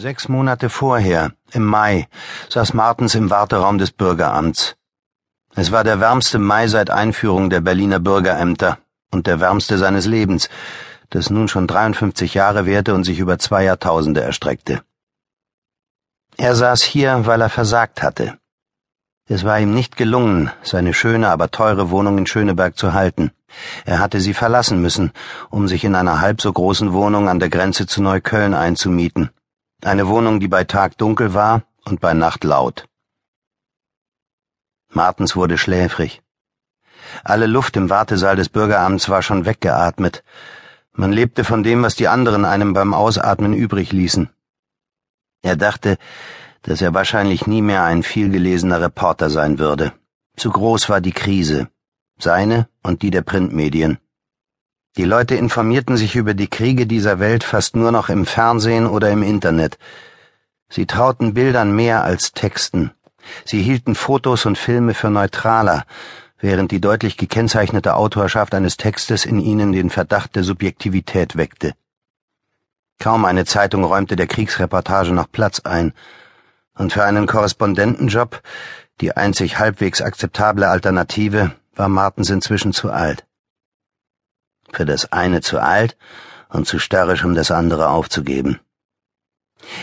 Sechs Monate vorher, im Mai, saß Martens im Warteraum des Bürgeramts. Es war der wärmste Mai seit Einführung der Berliner Bürgerämter und der wärmste seines Lebens, das nun schon 53 Jahre währte und sich über zwei Jahrtausende erstreckte. Er saß hier, weil er versagt hatte. Es war ihm nicht gelungen, seine schöne, aber teure Wohnung in Schöneberg zu halten. Er hatte sie verlassen müssen, um sich in einer halb so großen Wohnung an der Grenze zu Neukölln einzumieten eine Wohnung, die bei Tag dunkel war und bei Nacht laut. Martens wurde schläfrig. Alle Luft im Wartesaal des Bürgeramts war schon weggeatmet. Man lebte von dem, was die anderen einem beim Ausatmen übrig ließen. Er dachte, dass er wahrscheinlich nie mehr ein vielgelesener Reporter sein würde. Zu groß war die Krise, seine und die der Printmedien. Die Leute informierten sich über die Kriege dieser Welt fast nur noch im Fernsehen oder im Internet. Sie trauten Bildern mehr als Texten. Sie hielten Fotos und Filme für neutraler, während die deutlich gekennzeichnete Autorschaft eines Textes in ihnen den Verdacht der Subjektivität weckte. Kaum eine Zeitung räumte der Kriegsreportage noch Platz ein, und für einen Korrespondentenjob, die einzig halbwegs akzeptable Alternative, war Martens inzwischen zu alt für das eine zu alt und zu störrisch, um das andere aufzugeben.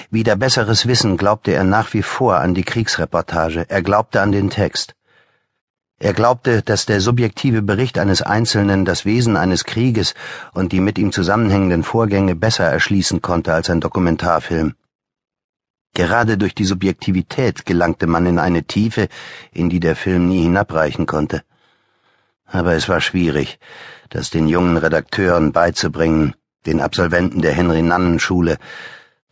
Wider besseres Wissen glaubte er nach wie vor an die Kriegsreportage, er glaubte an den Text. Er glaubte, dass der subjektive Bericht eines Einzelnen das Wesen eines Krieges und die mit ihm zusammenhängenden Vorgänge besser erschließen konnte als ein Dokumentarfilm. Gerade durch die Subjektivität gelangte man in eine Tiefe, in die der Film nie hinabreichen konnte. Aber es war schwierig, das den jungen Redakteuren beizubringen, den Absolventen der Henry-Nannen-Schule,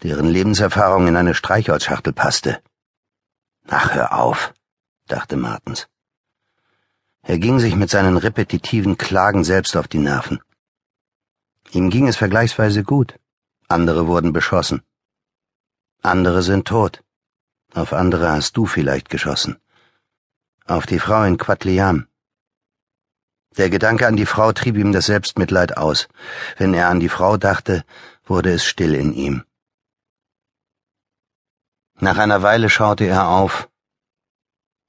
deren Lebenserfahrung in eine Streichholzschachtel passte. Ach, hör auf, dachte Martens. Er ging sich mit seinen repetitiven Klagen selbst auf die Nerven. Ihm ging es vergleichsweise gut. Andere wurden beschossen. Andere sind tot. Auf andere hast du vielleicht geschossen. Auf die Frau in Quatliam. Der Gedanke an die Frau trieb ihm das Selbstmitleid aus. Wenn er an die Frau dachte, wurde es still in ihm. Nach einer Weile schaute er auf.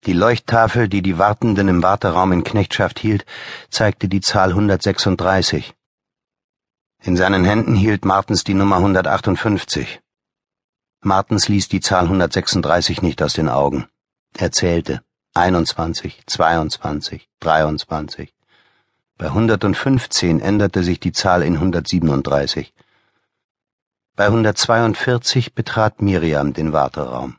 Die Leuchttafel, die die Wartenden im Warteraum in Knechtschaft hielt, zeigte die Zahl 136. In seinen Händen hielt Martens die Nummer 158. Martens ließ die Zahl 136 nicht aus den Augen. Er zählte 21, 22, 23. Bei 115 änderte sich die Zahl in 137. Bei 142 betrat Miriam den Warteraum.